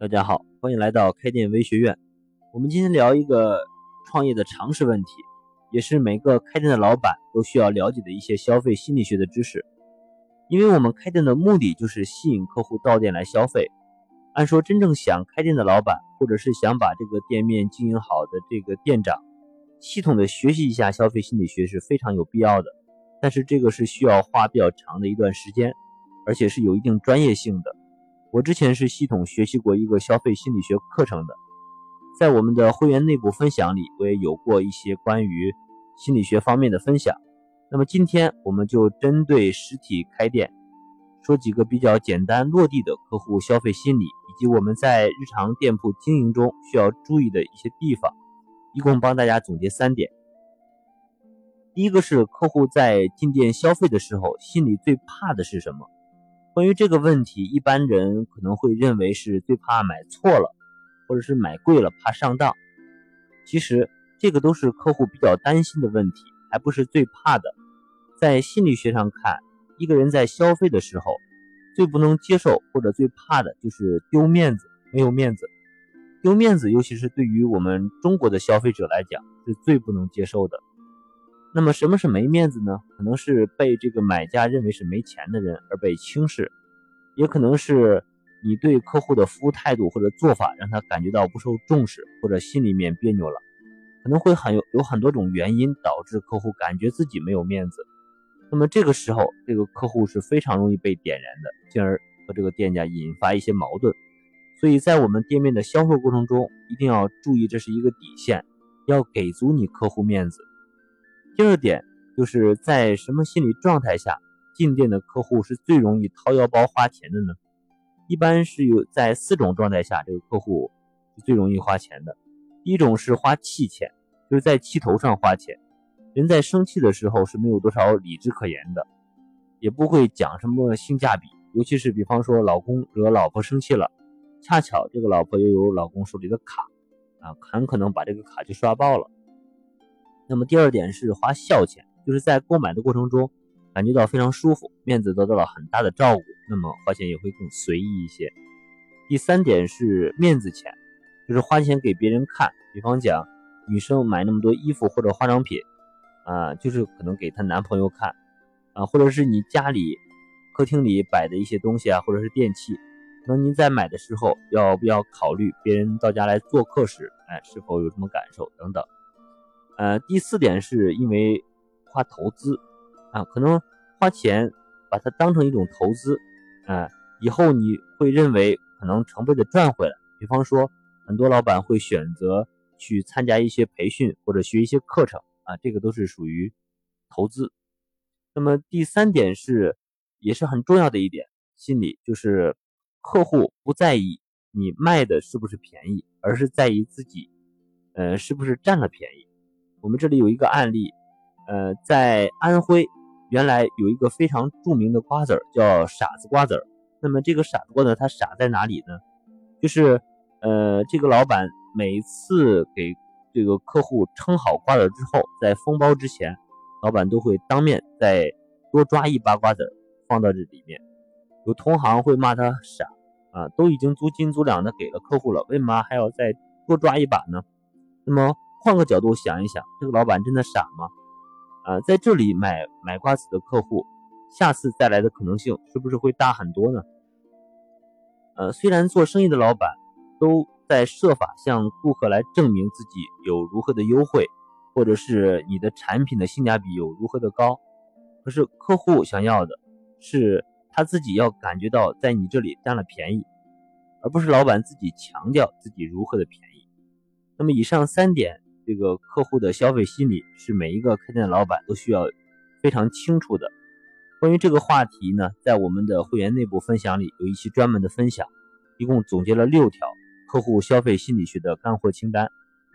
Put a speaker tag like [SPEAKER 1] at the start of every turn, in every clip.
[SPEAKER 1] 大家好，欢迎来到开店微学院。我们今天聊一个创业的常识问题，也是每个开店的老板都需要了解的一些消费心理学的知识。因为我们开店的目的就是吸引客户到店来消费。按说，真正想开店的老板，或者是想把这个店面经营好的这个店长，系统的学习一下消费心理学是非常有必要的。但是这个是需要花比较长的一段时间，而且是有一定专业性的。我之前是系统学习过一个消费心理学课程的，在我们的会员内部分享里，我也有过一些关于心理学方面的分享。那么今天我们就针对实体开店，说几个比较简单落地的客户消费心理，以及我们在日常店铺经营中需要注意的一些地方，一共帮大家总结三点。第一个是客户在进店消费的时候，心里最怕的是什么？关于这个问题，一般人可能会认为是最怕买错了，或者是买贵了怕上当。其实这个都是客户比较担心的问题，还不是最怕的。在心理学上看，一个人在消费的时候，最不能接受或者最怕的就是丢面子，没有面子。丢面子，尤其是对于我们中国的消费者来讲，是最不能接受的。那么什么是没面子呢？可能是被这个买家认为是没钱的人而被轻视，也可能是你对客户的服务态度或者做法让他感觉到不受重视，或者心里面别扭了，可能会很有有很多种原因导致客户感觉自己没有面子。那么这个时候，这个客户是非常容易被点燃的，进而和这个店家引发一些矛盾。所以在我们店面的销售过程中，一定要注意，这是一个底线，要给足你客户面子。第二点就是在什么心理状态下进店的客户是最容易掏腰包花钱的呢？一般是有在四种状态下，这个客户是最容易花钱的。第一种是花气钱，就是在气头上花钱。人在生气的时候是没有多少理智可言的，也不会讲什么性价比。尤其是比方说老公惹老婆生气了，恰巧这个老婆又有老公手里的卡，啊，很可能把这个卡就刷爆了。那么第二点是花笑钱，就是在购买的过程中感觉到非常舒服，面子得到了很大的照顾，那么花钱也会更随意一些。第三点是面子钱，就是花钱给别人看，比方讲女生买那么多衣服或者化妆品，啊，就是可能给她男朋友看，啊，或者是你家里客厅里摆的一些东西啊，或者是电器，那您在买的时候要不要考虑别人到家来做客时，哎，是否有什么感受等等。呃，第四点是因为花投资啊，可能花钱把它当成一种投资，啊，以后你会认为可能成倍的赚回来。比方说，很多老板会选择去参加一些培训或者学一些课程啊，这个都是属于投资。那么第三点是也是很重要的一点，心理就是客户不在意你卖的是不是便宜，而是在意自己，呃，是不是占了便宜。我们这里有一个案例，呃，在安徽，原来有一个非常著名的瓜子儿叫傻子瓜子儿。那么这个傻子瓜子它傻在哪里呢？就是，呃，这个老板每次给这个客户称好瓜子之后，在封包之前，老板都会当面再多抓一把瓜子儿放到这里面。有同行会骂他傻啊，都已经足斤足两的给了客户了，为嘛还要再多抓一把呢？那么。换个角度想一想，这个老板真的傻吗？啊，在这里买买瓜子的客户，下次再来的可能性是不是会大很多呢？呃，虽然做生意的老板都在设法向顾客来证明自己有如何的优惠，或者是你的产品的性价比有如何的高，可是客户想要的是他自己要感觉到在你这里占了便宜，而不是老板自己强调自己如何的便宜。那么以上三点。这个客户的消费心理是每一个开店老板都需要非常清楚的。关于这个话题呢，在我们的会员内部分享里有一期专门的分享，一共总结了六条客户消费心理学的干货清单。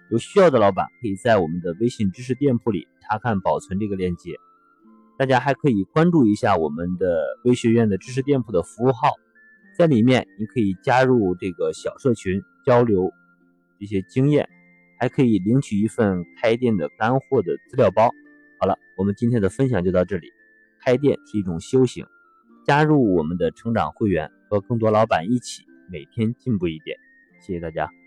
[SPEAKER 1] 有需要的老板可以在我们的微信知识店铺里查看保存这个链接。大家还可以关注一下我们的微学院的知识店铺的服务号，在里面你可以加入这个小社群交流一些经验。还可以领取一份开店的干货的资料包。好了，我们今天的分享就到这里。开店是一种修行，加入我们的成长会员，和更多老板一起每天进步一点。谢谢大家。